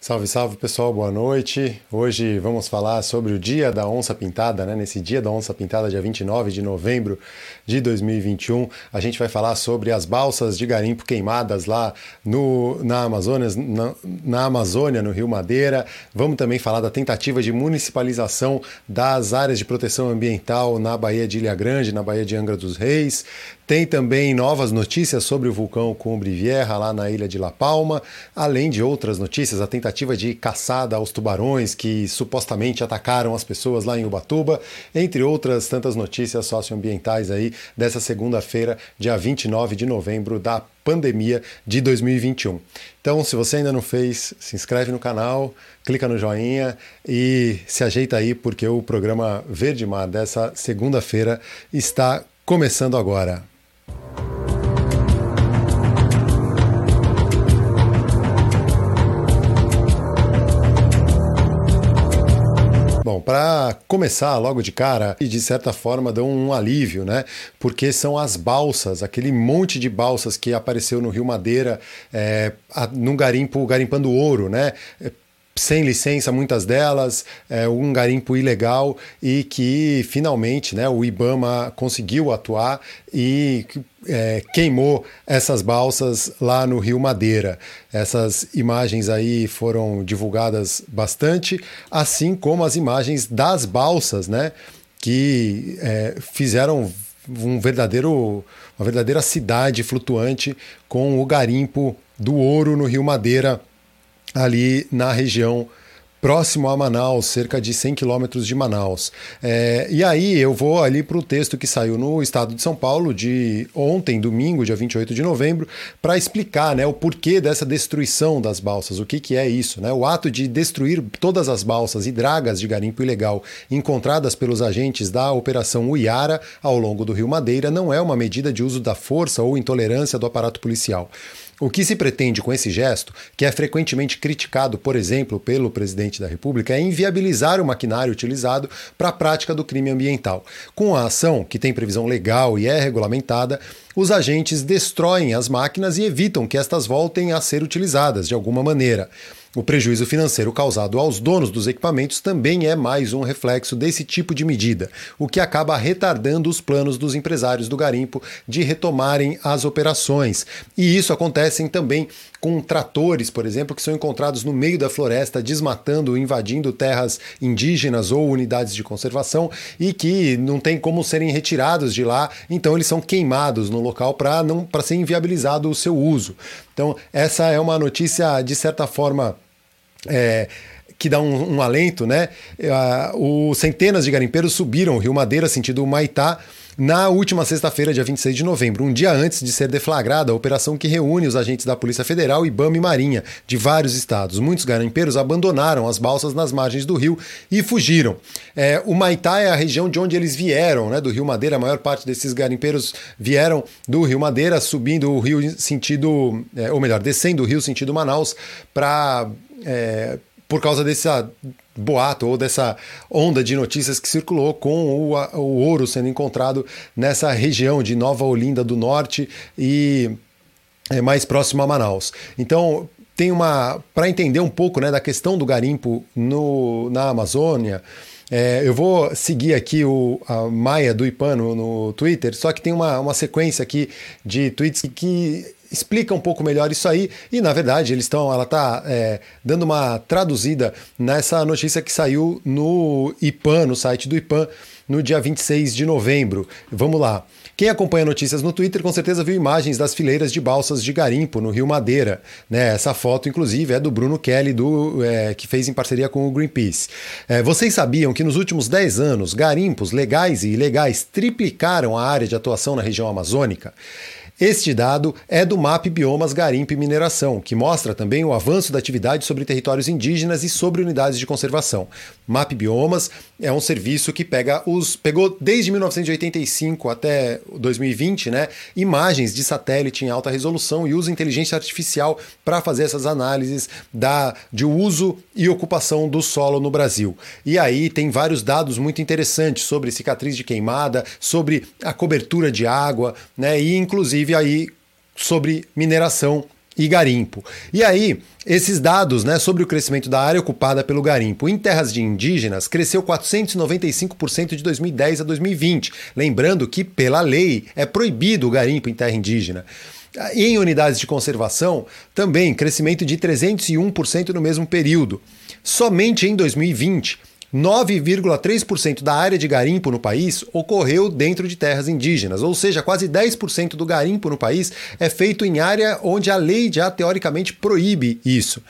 Salve, salve pessoal, boa noite. Hoje vamos falar sobre o Dia da Onça Pintada, né? Nesse Dia da Onça Pintada, dia 29 de novembro de 2021, a gente vai falar sobre as balsas de garimpo queimadas lá no, na, Amazônia, na, na Amazônia, no Rio Madeira. Vamos também falar da tentativa de municipalização das áreas de proteção ambiental na Baía de Ilha Grande, na Baía de Angra dos Reis. Tem também novas notícias sobre o vulcão Cumbre Vieja lá na ilha de La Palma, além de outras notícias, a tentativa de caçada aos tubarões que supostamente atacaram as pessoas lá em Ubatuba, entre outras tantas notícias socioambientais aí dessa segunda-feira, dia 29 de novembro da pandemia de 2021. Então, se você ainda não fez, se inscreve no canal, clica no joinha e se ajeita aí porque o programa Verde Mar dessa segunda-feira está começando agora. Bom, para começar logo de cara, e de certa forma dão um alívio, né? Porque são as balsas, aquele monte de balsas que apareceu no Rio Madeira, é, garimpo, garimpando ouro, né? Sem licença, muitas delas, é, um garimpo ilegal e que finalmente né, o IBAMA conseguiu atuar e é, queimou essas balsas lá no Rio Madeira. Essas imagens aí foram divulgadas bastante, assim como as imagens das balsas, né, que é, fizeram um verdadeiro, uma verdadeira cidade flutuante com o garimpo do ouro no Rio Madeira ali na região próximo a Manaus, cerca de 100 quilômetros de Manaus. É, e aí eu vou ali para o texto que saiu no Estado de São Paulo de ontem, domingo, dia 28 de novembro, para explicar né, o porquê dessa destruição das balsas, o que, que é isso. Né? O ato de destruir todas as balsas e dragas de garimpo ilegal encontradas pelos agentes da Operação Uiara ao longo do Rio Madeira não é uma medida de uso da força ou intolerância do aparato policial. O que se pretende com esse gesto, que é frequentemente criticado, por exemplo, pelo presidente da República, é inviabilizar o maquinário utilizado para a prática do crime ambiental. Com a ação, que tem previsão legal e é regulamentada, os agentes destroem as máquinas e evitam que estas voltem a ser utilizadas de alguma maneira. O prejuízo financeiro causado aos donos dos equipamentos também é mais um reflexo desse tipo de medida, o que acaba retardando os planos dos empresários do garimpo de retomarem as operações. E isso acontece também com tratores, por exemplo, que são encontrados no meio da floresta, desmatando, invadindo terras indígenas ou unidades de conservação e que não tem como serem retirados de lá, então eles são queimados no local para não para ser inviabilizado o seu uso. Então, essa é uma notícia de certa forma é, que dá um, um alento, né? Uh, o centenas de garimpeiros subiram o Rio Madeira, sentido Maitá, na última sexta-feira, dia 26 de novembro, um dia antes de ser deflagrada a operação que reúne os agentes da Polícia Federal, IBAMA e Marinha de vários estados. Muitos garimpeiros abandonaram as balsas nas margens do rio e fugiram. É, o Maitá é a região de onde eles vieram, né, do Rio Madeira. A maior parte desses garimpeiros vieram do Rio Madeira, subindo o rio sentido, é, ou melhor, descendo o rio sentido Manaus para é, por causa desse boato ou dessa onda de notícias que circulou com o, o ouro sendo encontrado nessa região de Nova Olinda do Norte e é, mais próximo a Manaus. Então, tem uma. Para entender um pouco né, da questão do garimpo no, na Amazônia. É, eu vou seguir aqui o, a Maia do IPAN no, no, Twitter, só que tem uma, uma sequência aqui de tweets que, que explica um pouco melhor isso aí. E na verdade, eles estão, ela está é, dando uma traduzida nessa notícia que saiu no IPAN, no site do IPAN, no dia 26 de novembro. Vamos lá. Quem acompanha notícias no Twitter com certeza viu imagens das fileiras de balsas de garimpo no Rio Madeira. Né? Essa foto, inclusive, é do Bruno Kelly, do, é, que fez em parceria com o Greenpeace. É, vocês sabiam que nos últimos 10 anos, garimpos legais e ilegais triplicaram a área de atuação na região amazônica? Este dado é do MAP Biomas Garimpo e Mineração, que mostra também o avanço da atividade sobre territórios indígenas e sobre unidades de conservação. MAP Biomas é um serviço que pega os pegou desde 1985 até 2020, né, imagens de satélite em alta resolução e usa inteligência artificial para fazer essas análises da de uso e ocupação do solo no Brasil. E aí tem vários dados muito interessantes sobre cicatriz de queimada, sobre a cobertura de água, né, e inclusive inclusive aí sobre mineração e garimpo. E aí, esses dados né, sobre o crescimento da área ocupada pelo garimpo em terras de indígenas cresceu 495% de 2010 a 2020. Lembrando que, pela lei, é proibido o garimpo em terra indígena. Em unidades de conservação, também crescimento de 301% no mesmo período. Somente em 2020, 9,3% da área de garimpo no país ocorreu dentro de terras indígenas, ou seja, quase 10% do garimpo no país é feito em área onde a lei já teoricamente proíbe isso.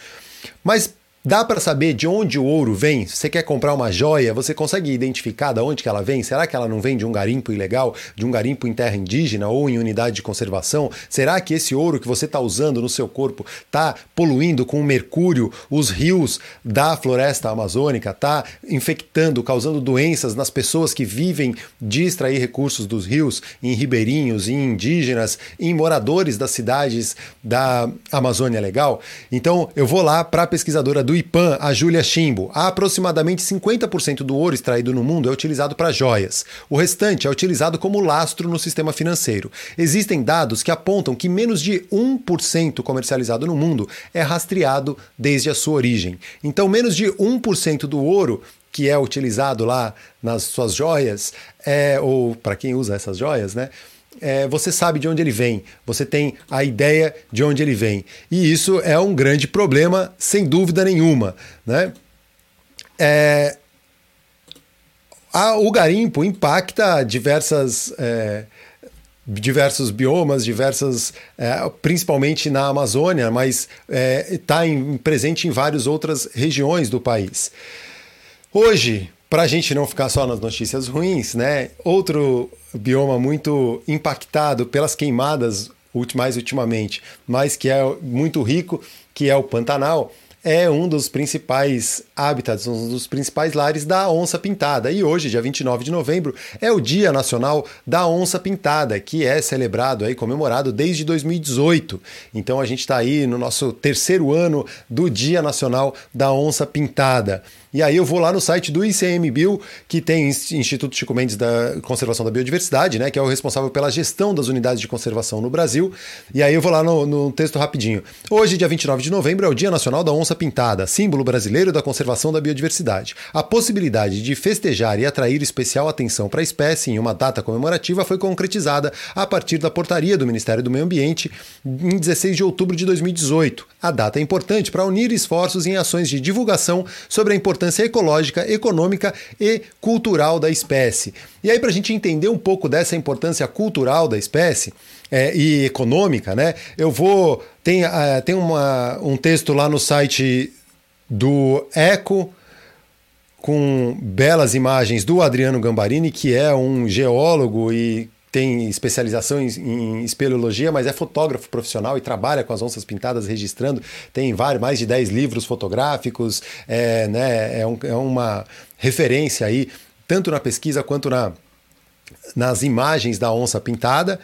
Mas Dá para saber de onde o ouro vem? Se você quer comprar uma joia, você consegue identificar de onde que ela vem? Será que ela não vem de um garimpo ilegal, de um garimpo em terra indígena ou em unidade de conservação? Será que esse ouro que você está usando no seu corpo está poluindo com mercúrio os rios da floresta amazônica? Está infectando, causando doenças nas pessoas que vivem de extrair recursos dos rios, em ribeirinhos, em indígenas, em moradores das cidades da Amazônia Legal? Então eu vou lá para a pesquisadora do IPAM, a Júlia Chimbo, aproximadamente 50% do ouro extraído no mundo é utilizado para joias. O restante é utilizado como lastro no sistema financeiro. Existem dados que apontam que menos de 1% comercializado no mundo é rastreado desde a sua origem. Então, menos de 1% do ouro que é utilizado lá nas suas joias, é, ou para quem usa essas joias, né? É, você sabe de onde ele vem, você tem a ideia de onde ele vem. E isso é um grande problema, sem dúvida nenhuma. Né? É, a, o garimpo impacta diversas. É, diversos biomas, diversas, é, principalmente na Amazônia, mas está é, presente em várias outras regiões do país. Hoje, para a gente não ficar só nas notícias ruins, né? Outro bioma muito impactado pelas queimadas mais ultimamente, mas que é muito rico, que é o Pantanal, é um dos principais hábitats, um dos principais lares da onça pintada. E hoje, dia 29 de novembro, é o Dia Nacional da Onça Pintada, que é celebrado aí, comemorado desde 2018. Então a gente está aí no nosso terceiro ano do Dia Nacional da Onça Pintada. E aí eu vou lá no site do ICMBio, que tem Instituto Chico Mendes da Conservação da Biodiversidade, né, que é o responsável pela gestão das unidades de conservação no Brasil. E aí eu vou lá no, no texto rapidinho. Hoje, dia 29 de novembro, é o Dia Nacional da Onça Pintada, símbolo brasileiro da conservação da biodiversidade. A possibilidade de festejar e atrair especial atenção para a espécie em uma data comemorativa foi concretizada a partir da portaria do Ministério do Meio Ambiente em 16 de outubro de 2018. A data é importante para unir esforços em ações de divulgação sobre a importância importância ecológica, econômica e cultural da espécie. E aí, para a gente entender um pouco dessa importância cultural da espécie é, e econômica, né, eu vou. Tem, uh, tem uma, um texto lá no site do Eco com belas imagens do Adriano Gambarini, que é um geólogo e tem especialização em, em, espeleologia, mas é fotógrafo profissional e trabalha com as onças pintadas registrando. Tem vários, mais de 10 livros fotográficos, é, né, é, um, é uma referência aí, tanto na pesquisa quanto na, nas imagens da onça pintada.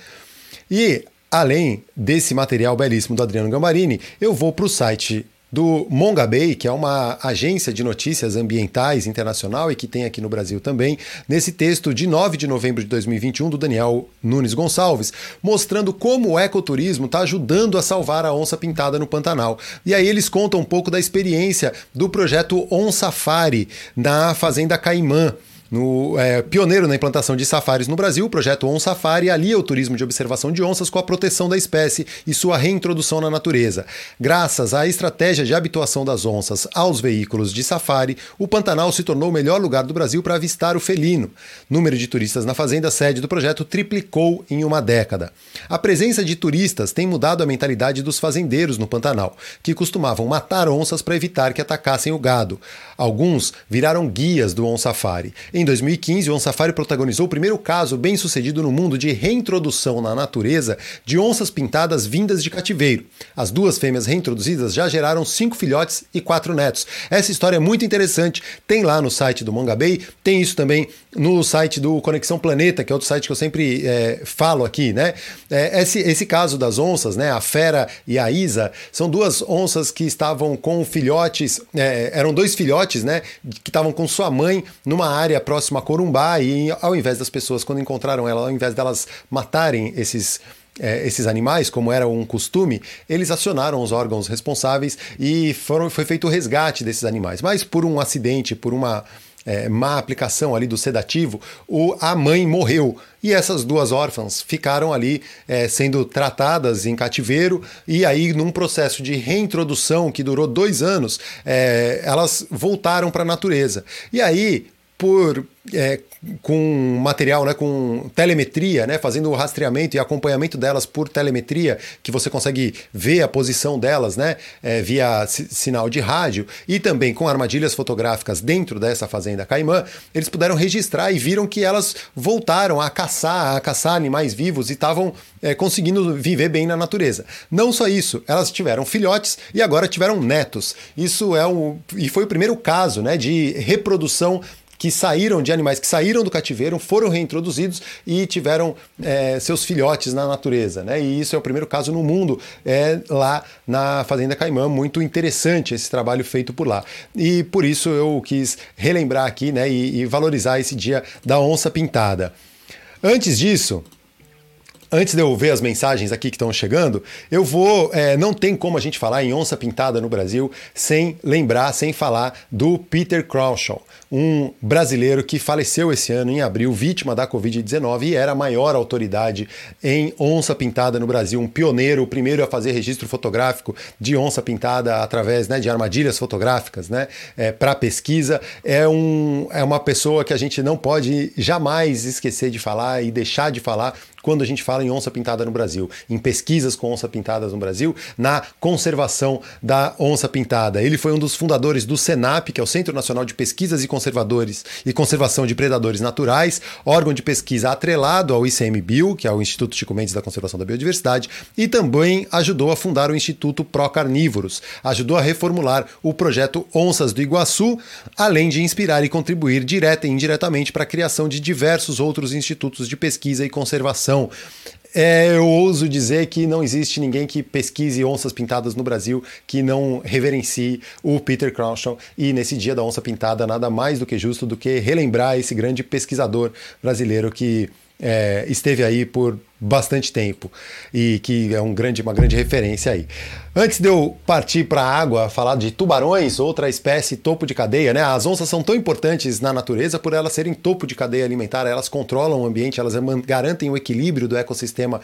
E além desse material belíssimo do Adriano Gambarini, eu vou para o site do Mongabay, que é uma agência de notícias ambientais internacional e que tem aqui no Brasil também, nesse texto de 9 de novembro de 2021 do Daniel Nunes Gonçalves, mostrando como o ecoturismo está ajudando a salvar a onça pintada no Pantanal. E aí eles contam um pouco da experiência do projeto On Safari na Fazenda Caimã no, é, pioneiro na implantação de safaris no Brasil, o projeto On Safari alia o turismo de observação de onças com a proteção da espécie e sua reintrodução na natureza. Graças à estratégia de habituação das onças aos veículos de safari, o Pantanal se tornou o melhor lugar do Brasil para avistar o felino. Número de turistas na fazenda sede do projeto triplicou em uma década. A presença de turistas tem mudado a mentalidade dos fazendeiros no Pantanal, que costumavam matar onças para evitar que atacassem o gado. Alguns viraram guias do On Safari. Em 2015, o Safari protagonizou o primeiro caso bem sucedido no mundo de reintrodução na natureza de onças pintadas vindas de cativeiro. As duas fêmeas reintroduzidas já geraram cinco filhotes e quatro netos. Essa história é muito interessante, tem lá no site do Manga Bay, tem isso também no site do Conexão Planeta, que é outro site que eu sempre é, falo aqui, né? É, esse, esse caso das onças, né? A Fera e a Isa, são duas onças que estavam com filhotes, é, eram dois filhotes né, que estavam com sua mãe numa área próxima a Corumbá e ao invés das pessoas quando encontraram ela, ao invés delas matarem esses é, esses animais, como era um costume, eles acionaram os órgãos responsáveis e foram, foi feito o resgate desses animais. Mas por um acidente, por uma é, má aplicação ali do sedativo, o, a mãe morreu. E essas duas órfãs ficaram ali é, sendo tratadas em cativeiro, e aí, num processo de reintrodução que durou dois anos, é, elas voltaram para a natureza. E aí, por é, com material, né, com telemetria, né, fazendo o rastreamento e acompanhamento delas por telemetria, que você consegue ver a posição delas, né, é, via sinal de rádio, e também com armadilhas fotográficas dentro dessa fazenda Caimã, eles puderam registrar e viram que elas voltaram a caçar, a caçar animais vivos e estavam é, conseguindo viver bem na natureza. Não só isso, elas tiveram filhotes e agora tiveram netos. Isso é um e foi o primeiro caso, né, de reprodução que saíram de animais que saíram do cativeiro, foram reintroduzidos e tiveram é, seus filhotes na natureza. Né? E isso é o primeiro caso no mundo é, lá na Fazenda Caimã. Muito interessante esse trabalho feito por lá. E por isso eu quis relembrar aqui né, e, e valorizar esse dia da onça pintada. Antes disso, antes de eu ver as mensagens aqui que estão chegando, eu vou. É, não tem como a gente falar em onça pintada no Brasil sem lembrar, sem falar do Peter Crouchon um brasileiro que faleceu esse ano, em abril, vítima da Covid-19 e era a maior autoridade em onça pintada no Brasil, um pioneiro, o primeiro a fazer registro fotográfico de onça pintada através né, de armadilhas fotográficas né, é, para pesquisa. É, um, é uma pessoa que a gente não pode jamais esquecer de falar e deixar de falar quando a gente fala em onça pintada no Brasil, em pesquisas com onça pintadas no Brasil, na conservação da onça pintada. Ele foi um dos fundadores do SENAP, que é o Centro Nacional de Pesquisas e Conservadores e Conservação de Predadores Naturais, órgão de pesquisa atrelado ao ICMBio, que é o Instituto Chico Mendes da Conservação da Biodiversidade, e também ajudou a fundar o Instituto Pro Carnívoros, ajudou a reformular o projeto Onças do Iguaçu, além de inspirar e contribuir direta e indiretamente para a criação de diversos outros institutos de pesquisa e conservação então, é, eu ouso dizer que não existe ninguém que pesquise onças pintadas no Brasil que não reverencie o Peter Crouchon. E nesse dia da onça pintada, nada mais do que justo do que relembrar esse grande pesquisador brasileiro que é, esteve aí por bastante tempo e que é um grande, uma grande referência aí. Antes de eu partir para a água, falar de tubarões, outra espécie topo de cadeia, né? As onças são tão importantes na natureza por elas serem topo de cadeia alimentar, elas controlam o ambiente, elas garantem o equilíbrio do ecossistema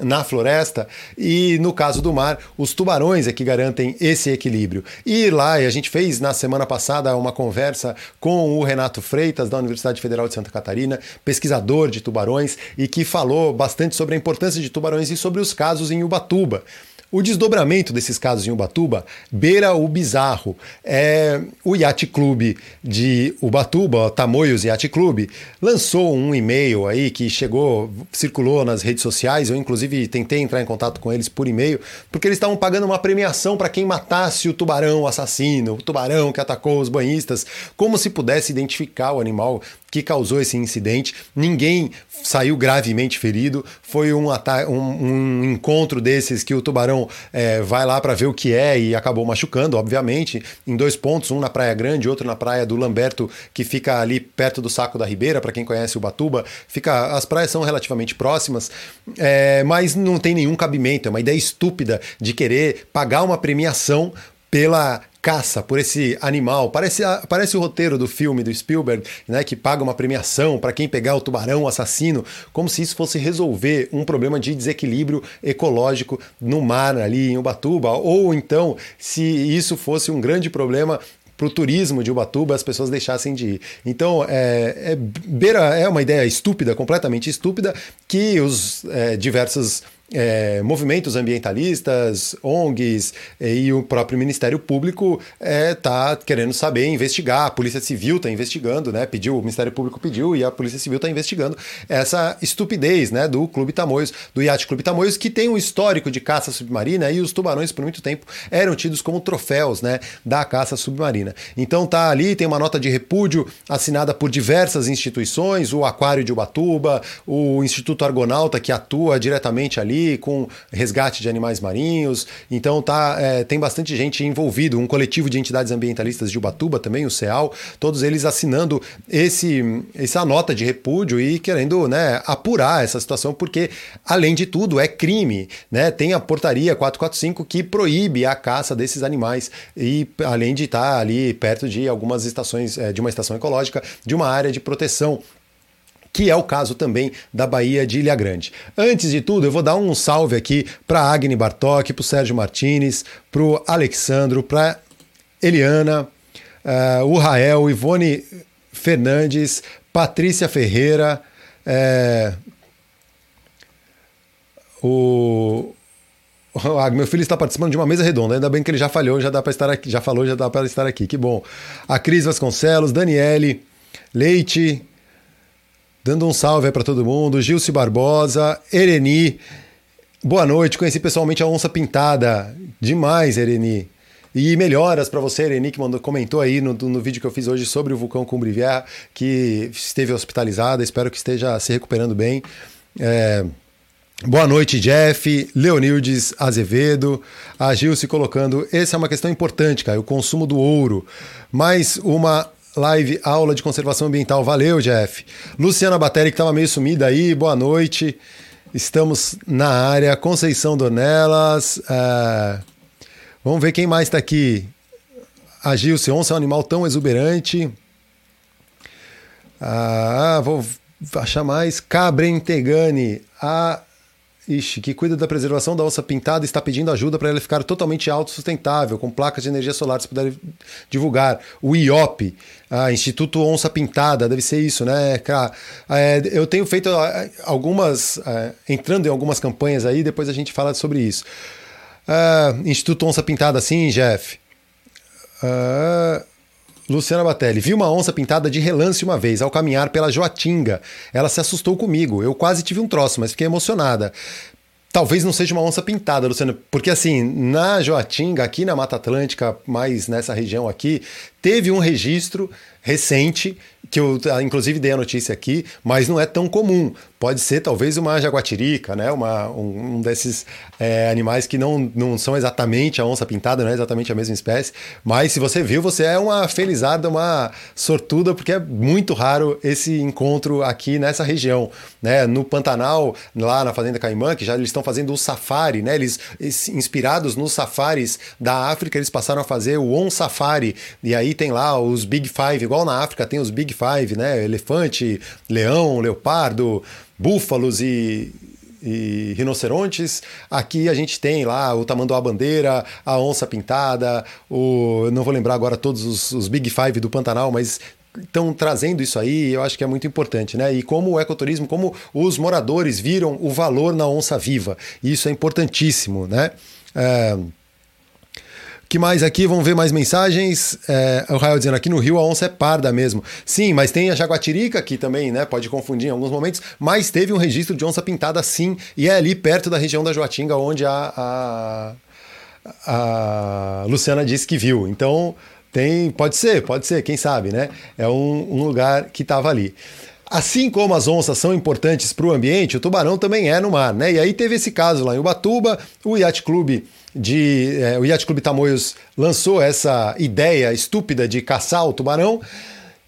na floresta e no caso do mar, os tubarões é que garantem esse equilíbrio. E lá a gente fez na semana passada uma conversa com o Renato Freitas da Universidade Federal de Santa Catarina, pesquisador de tubarões e que falou bastante sobre a importância de tubarões e sobre os casos em Ubatuba. O desdobramento desses casos em Ubatuba beira o bizarro. É, o Yacht Clube de Ubatuba, Tamoios Yacht Clube, lançou um e-mail aí que chegou, circulou nas redes sociais. Eu, inclusive, tentei entrar em contato com eles por e-mail, porque eles estavam pagando uma premiação para quem matasse o tubarão assassino, o tubarão que atacou os banhistas, como se pudesse identificar o animal que causou esse incidente. Ninguém saiu gravemente ferido. Foi um, um, um encontro desses que o tubarão é, vai lá para ver o que é e acabou machucando, obviamente, em dois pontos, um na Praia Grande, outro na Praia do Lamberto, que fica ali perto do Saco da Ribeira, para quem conhece o Batuba. Fica, as praias são relativamente próximas, é, mas não tem nenhum cabimento. É uma ideia estúpida de querer pagar uma premiação pela caça por esse animal. Parece, parece o roteiro do filme do Spielberg, né, que paga uma premiação para quem pegar o tubarão assassino, como se isso fosse resolver um problema de desequilíbrio ecológico no mar ali em Ubatuba, ou então se isso fosse um grande problema para o turismo de Ubatuba as pessoas deixassem de ir. Então, é, é, beira, é uma ideia estúpida, completamente estúpida, que os é, diversos é, movimentos ambientalistas, ONGs e o próprio Ministério Público está é, querendo saber, investigar. A Polícia Civil está investigando, né? Pediu, o Ministério Público pediu e a Polícia Civil está investigando essa estupidez, né? Do Clube Tamoios, do Iate Clube Tamoios, que tem um histórico de caça submarina e os tubarões por muito tempo eram tidos como troféus, né? Da caça submarina. Então tá ali, tem uma nota de repúdio assinada por diversas instituições, o Aquário de Ubatuba, o Instituto Argonauta que atua diretamente ali com resgate de animais marinhos. Então tá, é, tem bastante gente envolvido, um coletivo de entidades ambientalistas de Ubatuba também, o CEAL, todos eles assinando esse, essa nota de repúdio e querendo né, apurar essa situação, porque, além de tudo, é crime. Né? Tem a portaria 445 que proíbe a caça desses animais, e além de estar ali perto de algumas estações, é, de uma estação ecológica, de uma área de proteção que é o caso também da Bahia de Ilha Grande. Antes de tudo, eu vou dar um salve aqui para Agni Bartok, para o Sérgio Martinez, para o Alexandro, para Eliana, uh, o Rael, Ivone Fernandes, Patrícia Ferreira, é, o, ah, meu filho está participando de uma mesa redonda, ainda bem que ele já falhou, já dá para estar aqui, já falou, já dá para estar aqui. Que bom. A Cris Vasconcelos, Daniele, Leite, dando um salve para todo mundo, Gilce Barbosa, Ereni. Boa noite, conheci pessoalmente a onça pintada. Demais, Ereni. E melhoras para você, Ereni, que mandou, comentou aí no, no vídeo que eu fiz hoje sobre o vulcão Cumbrivier, que esteve hospitalizada, espero que esteja se recuperando bem. É, Boa noite, Jeff, Leonildes Azevedo, a Gil se colocando. Essa é uma questão importante, cara, o consumo do ouro. Mais uma live aula de conservação ambiental. Valeu, Jeff. Luciana Batéria, que estava meio sumida aí, boa noite. Estamos na área. Conceição Dornelas. É... Vamos ver quem mais está aqui. A Gilce, onça é um animal tão exuberante. Ah, vou achar mais. Cabren Tegani. A Ixi, que cuida da preservação da onça pintada está pedindo ajuda para ela ficar totalmente autossustentável, com placas de energia solar, se puder divulgar. O IOP, ah, Instituto Onça Pintada, deve ser isso, né, cara? É, eu tenho feito algumas, é, entrando em algumas campanhas aí, depois a gente fala sobre isso. Ah, Instituto Onça Pintada, sim, Jeff. Ah, Luciana Batelli, vi uma onça pintada de relance uma vez ao caminhar pela Joatinga. Ela se assustou comigo. Eu quase tive um troço, mas fiquei emocionada. Talvez não seja uma onça pintada, Luciana, porque assim, na Joatinga, aqui na Mata Atlântica, mais nessa região aqui, teve um registro recente que eu inclusive dei a notícia aqui, mas não é tão comum. Pode ser talvez uma jaguatirica, né? uma, um, um desses é, animais que não, não são exatamente a onça pintada, não é exatamente a mesma espécie, mas se você viu, você é uma felizarda, uma sortuda, porque é muito raro esse encontro aqui nessa região. Né? No Pantanal, lá na Fazenda Caimã, que já eles estão fazendo o safari, né? eles, eles inspirados nos safaris da África, eles passaram a fazer o On Safari, e aí tem lá os Big Five, igual na África tem os Big Five, né? Elefante, leão, leopardo, búfalos e, e rinocerontes. Aqui a gente tem lá o tamanduá bandeira, a onça pintada, o não vou lembrar agora todos os, os Big Five do Pantanal, mas estão trazendo isso aí, eu acho que é muito importante, né? E como o ecoturismo, como os moradores viram o valor na onça viva, isso é importantíssimo, né? É que mais aqui? Vamos ver mais mensagens. É, o Rael dizendo aqui no Rio a onça é parda mesmo. Sim, mas tem a jaguatirica que também, né? Pode confundir em alguns momentos, mas teve um registro de onça pintada sim, e é ali perto da região da Joatinga onde a, a, a Luciana disse que viu. Então tem, pode ser, pode ser, quem sabe, né? É um, um lugar que estava ali. Assim como as onças são importantes para o ambiente, o tubarão também é no mar, né? E aí teve esse caso lá em Ubatuba, o Yacht Clube de é, o Yacht Clube Tamoios lançou essa ideia estúpida de caçar o tubarão.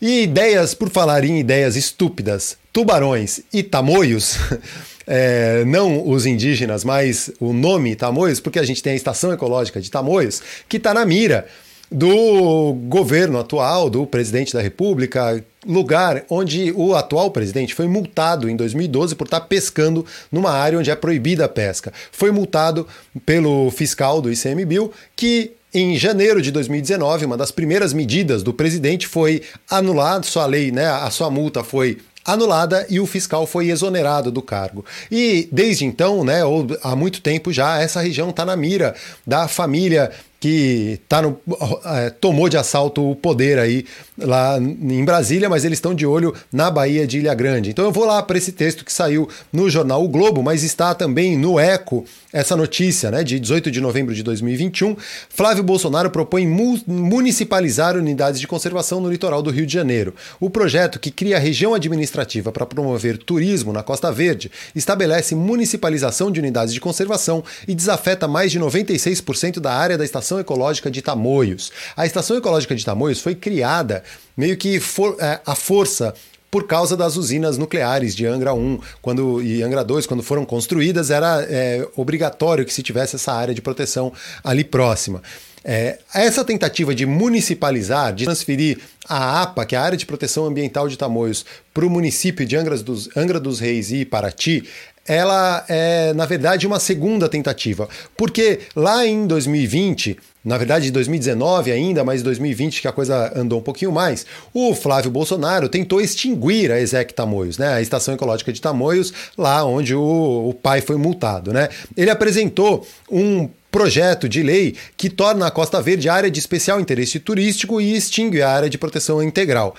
E ideias, por falar em ideias estúpidas, tubarões e tamoios, é, não os indígenas, mas o nome tamoios, porque a gente tem a estação ecológica de tamoios, que está na mira do governo atual, do presidente da República, lugar onde o atual presidente foi multado em 2012 por estar pescando numa área onde é proibida a pesca. Foi multado pelo fiscal do ICMBio que em janeiro de 2019, uma das primeiras medidas do presidente foi anular sua lei, né? A sua multa foi anulada e o fiscal foi exonerado do cargo. E desde então, né, ou há muito tempo já, essa região está na mira da família que tá no, é, tomou de assalto o poder aí lá em Brasília, mas eles estão de olho na Bahia de Ilha Grande. Então eu vou lá para esse texto que saiu no jornal O Globo, mas está também no Eco essa notícia, né, de 18 de novembro de 2021. Flávio Bolsonaro propõe mu municipalizar unidades de conservação no litoral do Rio de Janeiro. O projeto, que cria a região administrativa para promover turismo na Costa Verde, estabelece municipalização de unidades de conservação e desafeta mais de 96% da área da Estação Ecológica de Tamoios. A Estação Ecológica de Tamoios foi criada meio que for, é, a força por causa das usinas nucleares de Angra 1 quando, e Angra 2, quando foram construídas, era é, obrigatório que se tivesse essa área de proteção ali próxima. É, essa tentativa de municipalizar, de transferir a APA, que é a Área de Proteção Ambiental de Tamoios, para o município de Angra dos, Angra dos Reis e Paraty, ela é, na verdade, uma segunda tentativa. Porque lá em 2020, na verdade, 2019 ainda, mas 2020 que a coisa andou um pouquinho mais, o Flávio Bolsonaro tentou extinguir a ESEC Tamoios, né, a Estação Ecológica de Tamoios, lá onde o, o pai foi multado. Né? Ele apresentou um projeto de lei que torna a Costa Verde área de especial interesse turístico e extingue a área de proteção integral.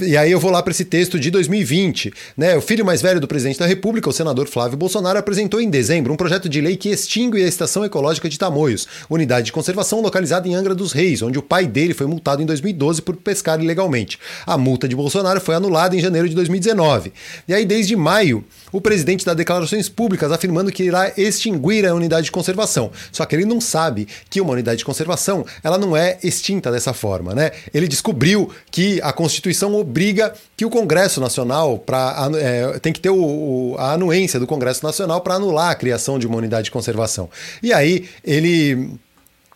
E aí eu vou lá para esse texto de 2020. Né? O filho mais velho do presidente da República, o senador Flávio Bolsonaro, apresentou em dezembro um projeto de lei que extingue a Estação Ecológica de Tamoios, unidade de conservação localizada em Angra dos Reis, onde o pai dele foi multado em 2012 por pescar ilegalmente. A multa de Bolsonaro foi anulada em janeiro de 2019. E aí, desde maio, o presidente dá declarações públicas afirmando que irá extinguir a unidade de conservação. Só que ele não sabe que uma unidade de conservação ela não é extinta dessa forma. Né? Ele descobriu que a Constituição obriga que o Congresso Nacional pra, é, tem que ter o, o, a anuência do Congresso Nacional para anular a criação de uma unidade de conservação. E aí ele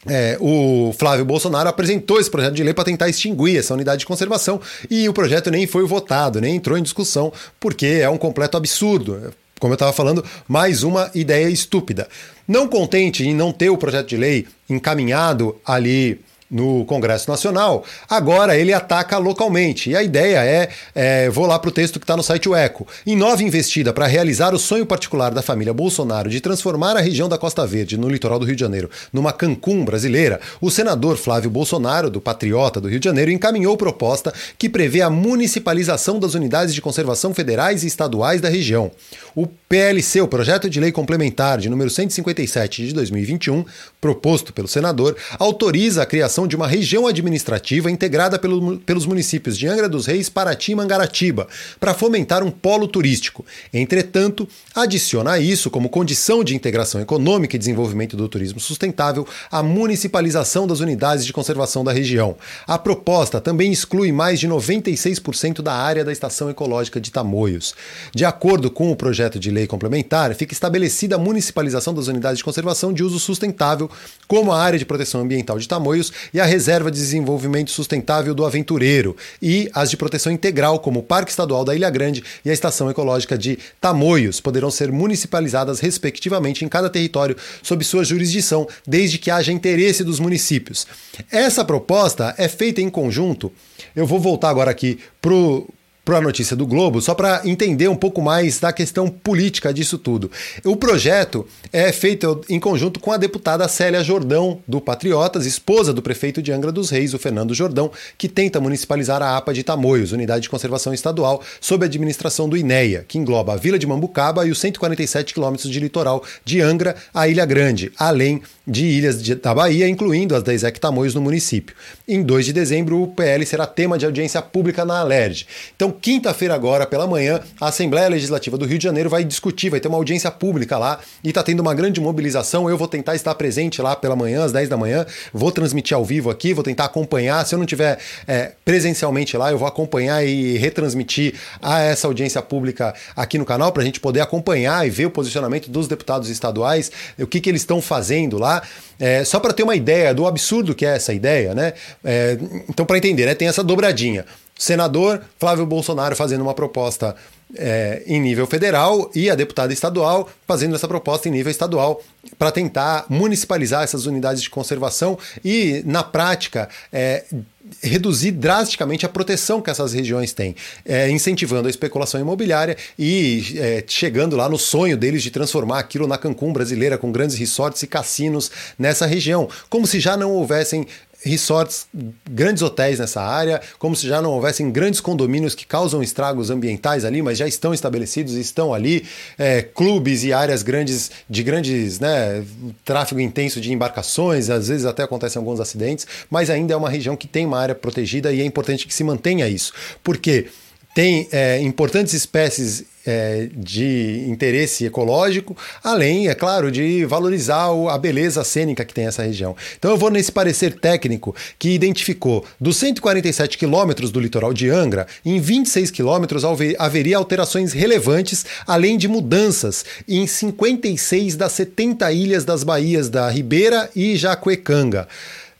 é, o Flávio Bolsonaro apresentou esse projeto de lei para tentar extinguir essa unidade de conservação e o projeto nem foi votado, nem entrou em discussão, porque é um completo absurdo. Como eu estava falando, mais uma ideia estúpida. Não contente em não ter o projeto de lei encaminhado ali no Congresso Nacional, agora ele ataca localmente. E a ideia é, é vou lá para o texto que está no site o Eco. Em nova investida para realizar o sonho particular da família Bolsonaro de transformar a região da Costa Verde, no litoral do Rio de Janeiro, numa Cancún brasileira, o senador Flávio Bolsonaro, do Patriota do Rio de Janeiro, encaminhou proposta que prevê a municipalização das unidades de conservação federais e estaduais da região. O PLC, o projeto de lei complementar de número 157 de 2021, proposto pelo senador, autoriza a criação de uma região administrativa integrada pelo, pelos municípios de Angra dos Reis, Paraty e Mangaratiba, para fomentar um polo turístico. Entretanto, adiciona a isso, como condição de integração econômica e desenvolvimento do turismo sustentável, a municipalização das unidades de conservação da região. A proposta também exclui mais de 96% da área da estação ecológica de Tamoios. De acordo com o projeto de lei complementar, fica estabelecida a municipalização das unidades de conservação de uso sustentável, como a área de proteção ambiental de Tamoios e a reserva de desenvolvimento sustentável do Aventureiro, e as de proteção integral, como o Parque Estadual da Ilha Grande e a Estação Ecológica de Tamoios, poderão ser municipalizadas respectivamente em cada território sob sua jurisdição, desde que haja interesse dos municípios. Essa proposta é feita em conjunto. Eu vou voltar agora aqui pro para a notícia do Globo, só para entender um pouco mais da questão política disso tudo. O projeto é feito em conjunto com a deputada Célia Jordão, do Patriotas, esposa do prefeito de Angra dos Reis, o Fernando Jordão, que tenta municipalizar a APA de Tamoios, Unidade de Conservação Estadual, sob a administração do INEA, que engloba a Vila de Mambucaba e os 147 quilômetros de litoral de Angra à Ilha Grande, além de ilhas da Bahia, incluindo as da Isaac Tamoios no município. Em 2 de dezembro, o PL será tema de audiência pública na Alerj. Então, quinta-feira agora, pela manhã, a Assembleia Legislativa do Rio de Janeiro vai discutir, vai ter uma audiência pública lá e está tendo uma grande mobilização. Eu vou tentar estar presente lá pela manhã, às 10 da manhã, vou transmitir ao vivo aqui, vou tentar acompanhar. Se eu não tiver é, presencialmente lá, eu vou acompanhar e retransmitir a essa audiência pública aqui no canal para a gente poder acompanhar e ver o posicionamento dos deputados estaduais, o que, que eles estão fazendo lá. É, só para ter uma ideia do absurdo que é essa ideia, né? É, então, para entender, né, tem essa dobradinha. Senador Flávio Bolsonaro fazendo uma proposta é, em nível federal e a deputada estadual fazendo essa proposta em nível estadual para tentar municipalizar essas unidades de conservação e, na prática, é, reduzir drasticamente a proteção que essas regiões têm, é, incentivando a especulação imobiliária e é, chegando lá no sonho deles de transformar aquilo na Cancún brasileira, com grandes resorts e cassinos nessa região, como se já não houvessem resorts, grandes hotéis nessa área, como se já não houvessem grandes condomínios que causam estragos ambientais ali, mas já estão estabelecidos, estão ali, é, clubes e áreas grandes de grandes, né, tráfego intenso de embarcações, às vezes até acontecem alguns acidentes, mas ainda é uma região que tem uma área protegida e é importante que se mantenha isso, porque tem é, importantes espécies é, de interesse ecológico, além, é claro, de valorizar a beleza cênica que tem essa região. Então eu vou nesse parecer técnico que identificou dos 147 quilômetros do litoral de Angra, em 26 quilômetros haveria alterações relevantes, além de mudanças em 56 das 70 ilhas das baías da Ribeira e Jacuecanga.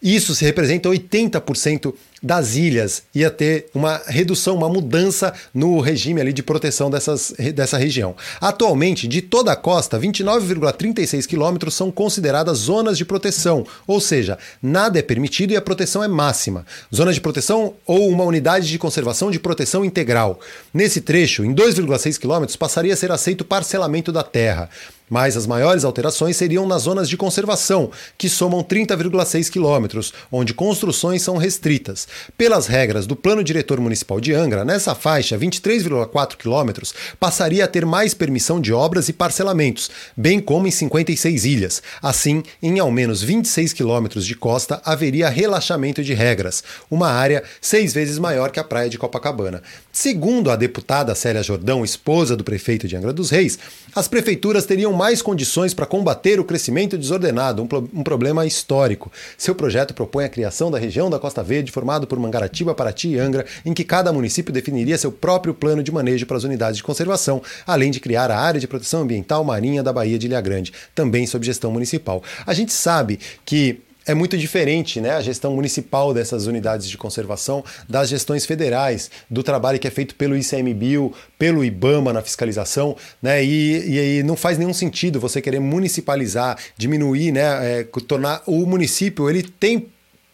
Isso se representa 80% das ilhas. Ia ter uma redução, uma mudança no regime ali de proteção dessas, dessa região. Atualmente, de toda a costa, 29,36 quilômetros são consideradas zonas de proteção, ou seja, nada é permitido e a proteção é máxima. Zona de proteção ou uma unidade de conservação de proteção integral. Nesse trecho, em 2,6 quilômetros, passaria a ser aceito parcelamento da terra mas as maiores alterações seriam nas zonas de conservação, que somam 30,6 quilômetros, onde construções são restritas. Pelas regras do Plano Diretor Municipal de Angra, nessa faixa, 23,4 quilômetros, passaria a ter mais permissão de obras e parcelamentos, bem como em 56 ilhas. Assim, em ao menos 26 quilômetros de costa, haveria relaxamento de regras, uma área seis vezes maior que a praia de Copacabana. Segundo a deputada Célia Jordão, esposa do prefeito de Angra dos Reis, as prefeituras teriam mais condições para combater o crescimento desordenado, um, pro um, problema histórico. Seu projeto propõe a criação da região da Costa Verde, formado por Mangaratiba, Paraty e Angra, em que cada município definiria seu próprio plano de manejo para as unidades de conservação, além de criar a área de proteção ambiental marinha da Baía de Ilha Grande, também sob gestão municipal. A gente sabe que é muito diferente né, a gestão municipal dessas unidades de conservação das gestões federais, do trabalho que é feito pelo ICMBio, pelo IBAMA na fiscalização, né, e, e, não faz nenhum sentido você querer municipalizar, diminuir, né, é, tornar o município, ele tem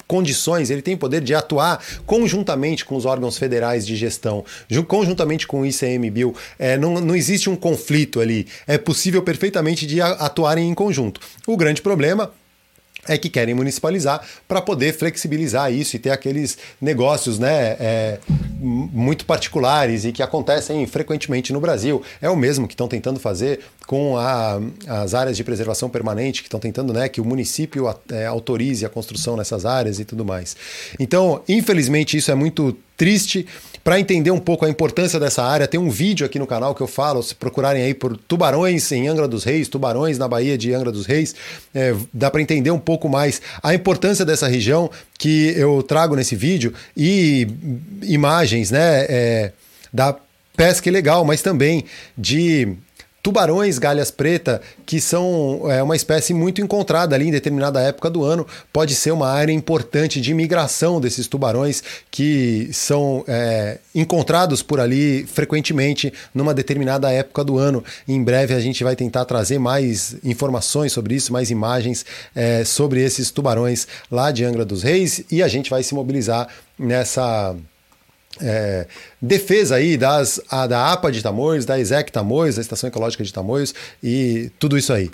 condições, ele tem poder de atuar conjuntamente com os órgãos federais de gestão, conjuntamente com o ICMBio. É, não, não existe um conflito ali. É possível perfeitamente de atuarem em conjunto. O grande problema é que querem municipalizar para poder flexibilizar isso e ter aqueles negócios né, é, muito particulares e que acontecem frequentemente no Brasil. É o mesmo que estão tentando fazer com a, as áreas de preservação permanente, que estão tentando né, que o município é, autorize a construção nessas áreas e tudo mais. Então, infelizmente, isso é muito triste. Para entender um pouco a importância dessa área, tem um vídeo aqui no canal que eu falo, se procurarem aí por tubarões em Angra dos Reis, tubarões na Baía de Angra dos Reis, é, dá para entender um pouco mais a importância dessa região que eu trago nesse vídeo e imagens né, é, da pesca ilegal, mas também de tubarões galhas preta, que são é, uma espécie muito encontrada ali em determinada época do ano, pode ser uma área importante de migração desses tubarões que são é, encontrados por ali frequentemente numa determinada época do ano. Em breve a gente vai tentar trazer mais informações sobre isso, mais imagens é, sobre esses tubarões lá de Angra dos Reis e a gente vai se mobilizar nessa é, defesa aí das, a, da APA de Tamoios, da ESEC Tamoios, da Estação Ecológica de Tamoios e tudo isso aí.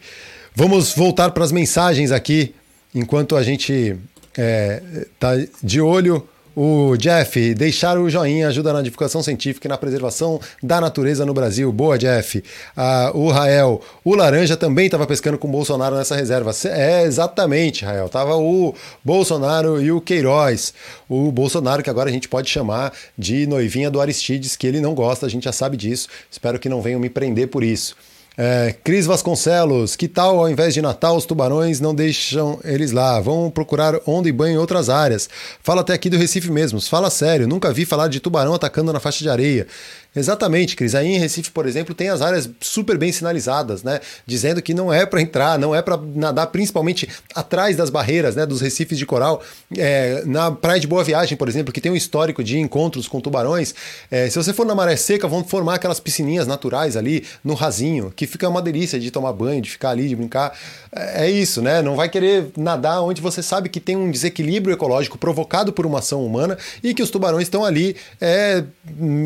Vamos voltar para as mensagens aqui, enquanto a gente está é, de olho o Jeff, deixar o joinha ajuda na divulgação científica e na preservação da natureza no Brasil. Boa, Jeff. Ah, o Rael, o Laranja também estava pescando com o Bolsonaro nessa reserva. É, exatamente, Rael. Tava o Bolsonaro e o Queiroz. O Bolsonaro, que agora a gente pode chamar de noivinha do Aristides, que ele não gosta, a gente já sabe disso. Espero que não venham me prender por isso. É, Cris Vasconcelos, que tal ao invés de Natal os tubarões não deixam eles lá? Vão procurar onda e banho em outras áreas. Fala até aqui do Recife mesmo. Fala sério, nunca vi falar de tubarão atacando na faixa de areia. Exatamente, Cris. Aí em Recife, por exemplo, tem as áreas super bem sinalizadas, né? Dizendo que não é para entrar, não é para nadar, principalmente atrás das barreiras, né? Dos recifes de coral. É, na Praia de Boa Viagem, por exemplo, que tem um histórico de encontros com tubarões. É, se você for na maré seca, vão formar aquelas piscininhas naturais ali no rasinho, que fica uma delícia de tomar banho, de ficar ali, de brincar. É, é isso, né? Não vai querer nadar onde você sabe que tem um desequilíbrio ecológico provocado por uma ação humana e que os tubarões estão ali, é,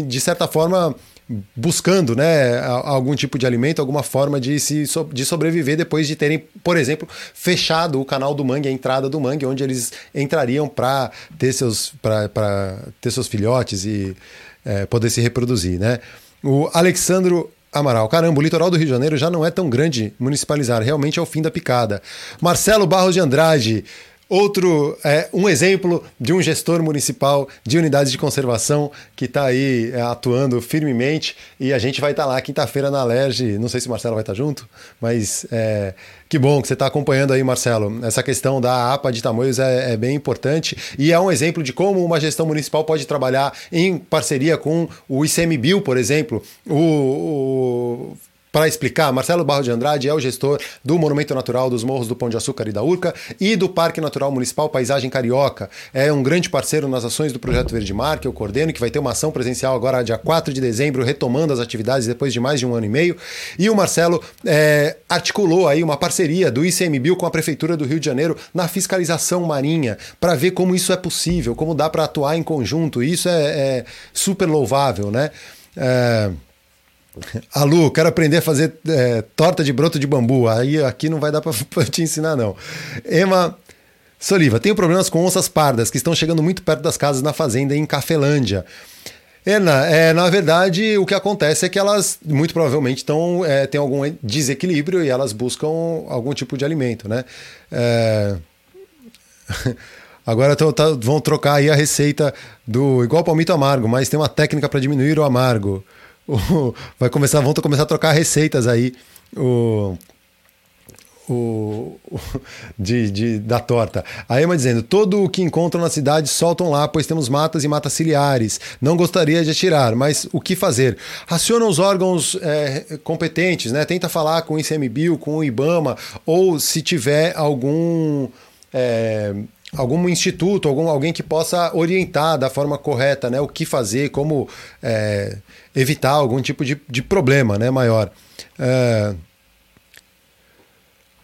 de certa forma buscando né, algum tipo de alimento, alguma forma de, se, de sobreviver depois de terem, por exemplo, fechado o canal do mangue, a entrada do mangue, onde eles entrariam para ter, seus, ter seus filhotes e é, poder se reproduzir. Né? O Alexandro Amaral, caramba, o litoral do Rio de Janeiro já não é tão grande municipalizar, realmente é o fim da picada. Marcelo Barros de Andrade, Outro, é, um exemplo de um gestor municipal de unidades de conservação que está aí é, atuando firmemente e a gente vai estar tá lá quinta-feira na Alerj. Não sei se o Marcelo vai estar tá junto, mas é, que bom que você está acompanhando aí, Marcelo. Essa questão da APA de Tamoios é, é, bem importante e é um exemplo de como uma gestão municipal pode trabalhar em parceria com o ICMBio, por exemplo. o, o para explicar, Marcelo Barro de Andrade é o gestor do Monumento Natural dos Morros do Pão de Açúcar e da Urca e do Parque Natural Municipal Paisagem Carioca. É um grande parceiro nas ações do Projeto Verde Mar, que eu coordeno, que vai ter uma ação presencial agora dia 4 de dezembro, retomando as atividades depois de mais de um ano e meio. E o Marcelo é, articulou aí uma parceria do ICMBio com a Prefeitura do Rio de Janeiro na fiscalização marinha, para ver como isso é possível, como dá para atuar em conjunto. E isso é, é super louvável, né? É... Alu, quero aprender a fazer é, torta de broto de bambu. Aí aqui não vai dar para te ensinar, não. Emma Soliva, tenho problemas com onças pardas que estão chegando muito perto das casas na fazenda em Cafelândia. Ena, é, na verdade, o que acontece é que elas muito provavelmente estão, é, têm algum desequilíbrio e elas buscam algum tipo de alimento, né? É... Agora tô, tá, vão trocar aí a receita do igual palmito amargo, mas tem uma técnica para diminuir o amargo o, vai começar, vão começar a trocar receitas aí. O, o, de, de, da torta. A Emma dizendo: todo o que encontram na cidade soltam lá, pois temos matas e matas ciliares. Não gostaria de atirar, mas o que fazer? Raciona os órgãos é, competentes, né? Tenta falar com o ICMBio, com o IBAMA, ou se tiver algum. É, algum instituto, algum, alguém que possa orientar da forma correta né, o que fazer, como é, evitar algum tipo de, de problema né, maior. É,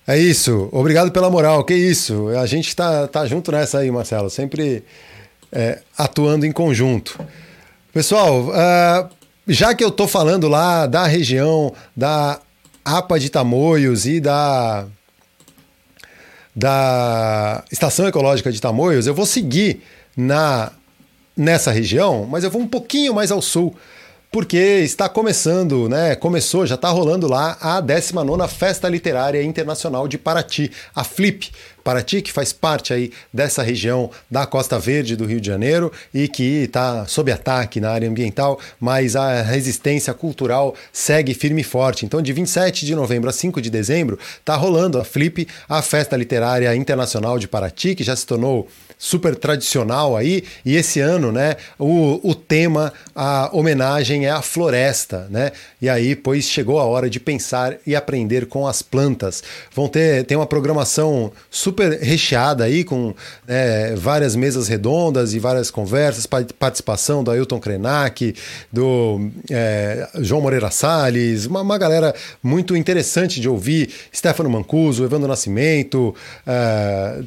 é isso. Obrigado pela moral. Que isso. A gente está tá junto nessa aí, Marcelo. Sempre é, atuando em conjunto. Pessoal, uh, já que eu estou falando lá da região da APA de Tamoios e da da Estação Ecológica de Tamoios, eu vou seguir na nessa região, mas eu vou um pouquinho mais ao sul, porque está começando, né? Começou, já está rolando lá a 19 Festa Literária Internacional de Paraty, a FLIP. Paraty, que faz parte aí dessa região da Costa Verde do Rio de Janeiro e que está sob ataque na área ambiental, mas a resistência cultural segue firme e forte. Então, de 27 de novembro a 5 de dezembro, está rolando a FLIP, a Festa Literária Internacional de Paraty, que já se tornou super tradicional aí, e esse ano, né, o, o tema, a homenagem é a floresta, né? E aí, pois chegou a hora de pensar e aprender com as plantas. Vão ter tem uma programação super recheada aí, com é, várias mesas redondas e várias conversas, participação do Ailton Krenak, do é, João Moreira Salles, uma, uma, galera muito interessante de ouvir, Stefano Mancuso, Evandro Nascimento, é,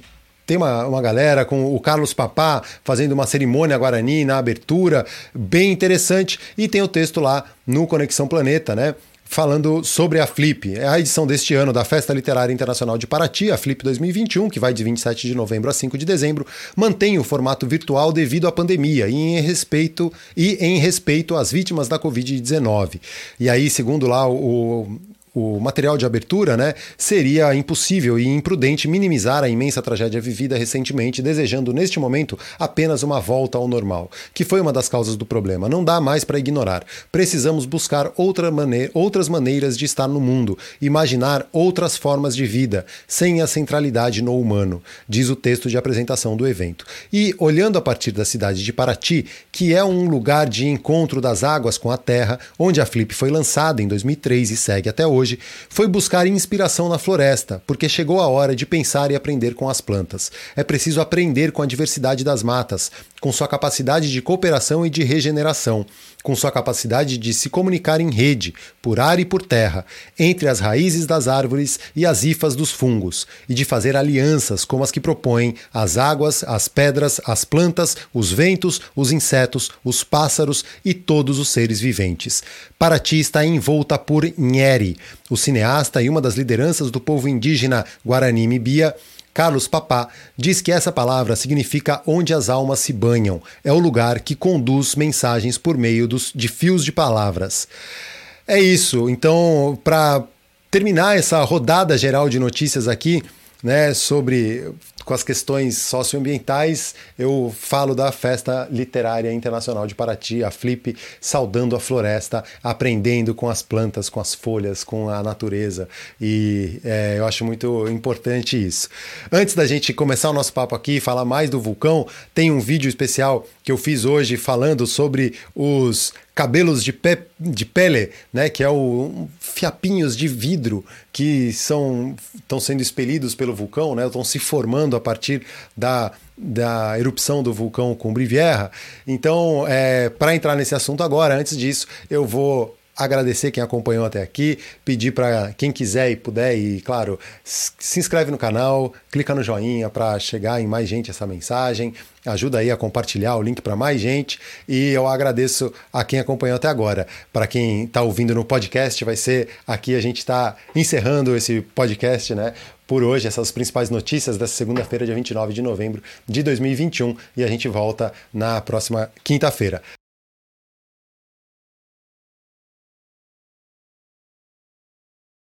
tem uma, uma galera com o Carlos Papá fazendo uma cerimônia Guarani na abertura, bem interessante. E tem o texto lá no Conexão Planeta, né? falando sobre a Flip. É a edição deste ano da Festa Literária Internacional de Paraty, a Flip 2021, que vai de 27 de novembro a 5 de dezembro, mantém o formato virtual devido à pandemia e em respeito, e em respeito às vítimas da Covid-19. E aí, segundo lá o, o material de abertura, né, seria impossível e imprudente minimizar a imensa tragédia vivida recentemente, desejando neste momento apenas uma volta ao normal, que foi uma das causas do problema. Não dá mais para ignorar. Precisamos buscar outra maneira, outras maneiras de estar no mundo, imaginar outras formas de vida, sem a centralidade no humano, diz o texto de apresentação do evento. E olhando a partir da cidade de Paraty, que é um lugar de encontro das águas com a terra, onde a Flip foi lançada em 2003 e segue até hoje hoje foi buscar inspiração na floresta, porque chegou a hora de pensar e aprender com as plantas. É preciso aprender com a diversidade das matas, com sua capacidade de cooperação e de regeneração, com sua capacidade de se comunicar em rede, por ar e por terra, entre as raízes das árvores e as hifas dos fungos, e de fazer alianças como as que propõem as águas, as pedras, as plantas, os ventos, os insetos, os pássaros e todos os seres viventes. Paraty está envolta por Nheri, o cineasta e uma das lideranças do povo indígena Guarani Mibia, Carlos Papá diz que essa palavra significa onde as almas se banham. É o lugar que conduz mensagens por meio dos, de fios de palavras. É isso. Então, para terminar essa rodada geral de notícias aqui, né, sobre com as questões socioambientais, eu falo da Festa Literária Internacional de Paraty, a Flip, saudando a floresta, aprendendo com as plantas, com as folhas, com a natureza. E é, eu acho muito importante isso. Antes da gente começar o nosso papo aqui, falar mais do vulcão, tem um vídeo especial que eu fiz hoje falando sobre os cabelos de, pe de pele, né, que é o fiapinhos de vidro que são estão sendo expelidos pelo vulcão, né, estão se formando a partir da, da erupção do vulcão Cumbre Vieja. Então, é, para entrar nesse assunto agora, antes disso, eu vou agradecer quem acompanhou até aqui, pedir para quem quiser e puder, e claro, se inscreve no canal, clica no joinha para chegar em mais gente essa mensagem, ajuda aí a compartilhar o link para mais gente e eu agradeço a quem acompanhou até agora. Para quem está ouvindo no podcast, vai ser aqui a gente está encerrando esse podcast, né? Por hoje, essas principais notícias dessa segunda-feira, dia 29 de novembro de 2021, e a gente volta na próxima quinta-feira.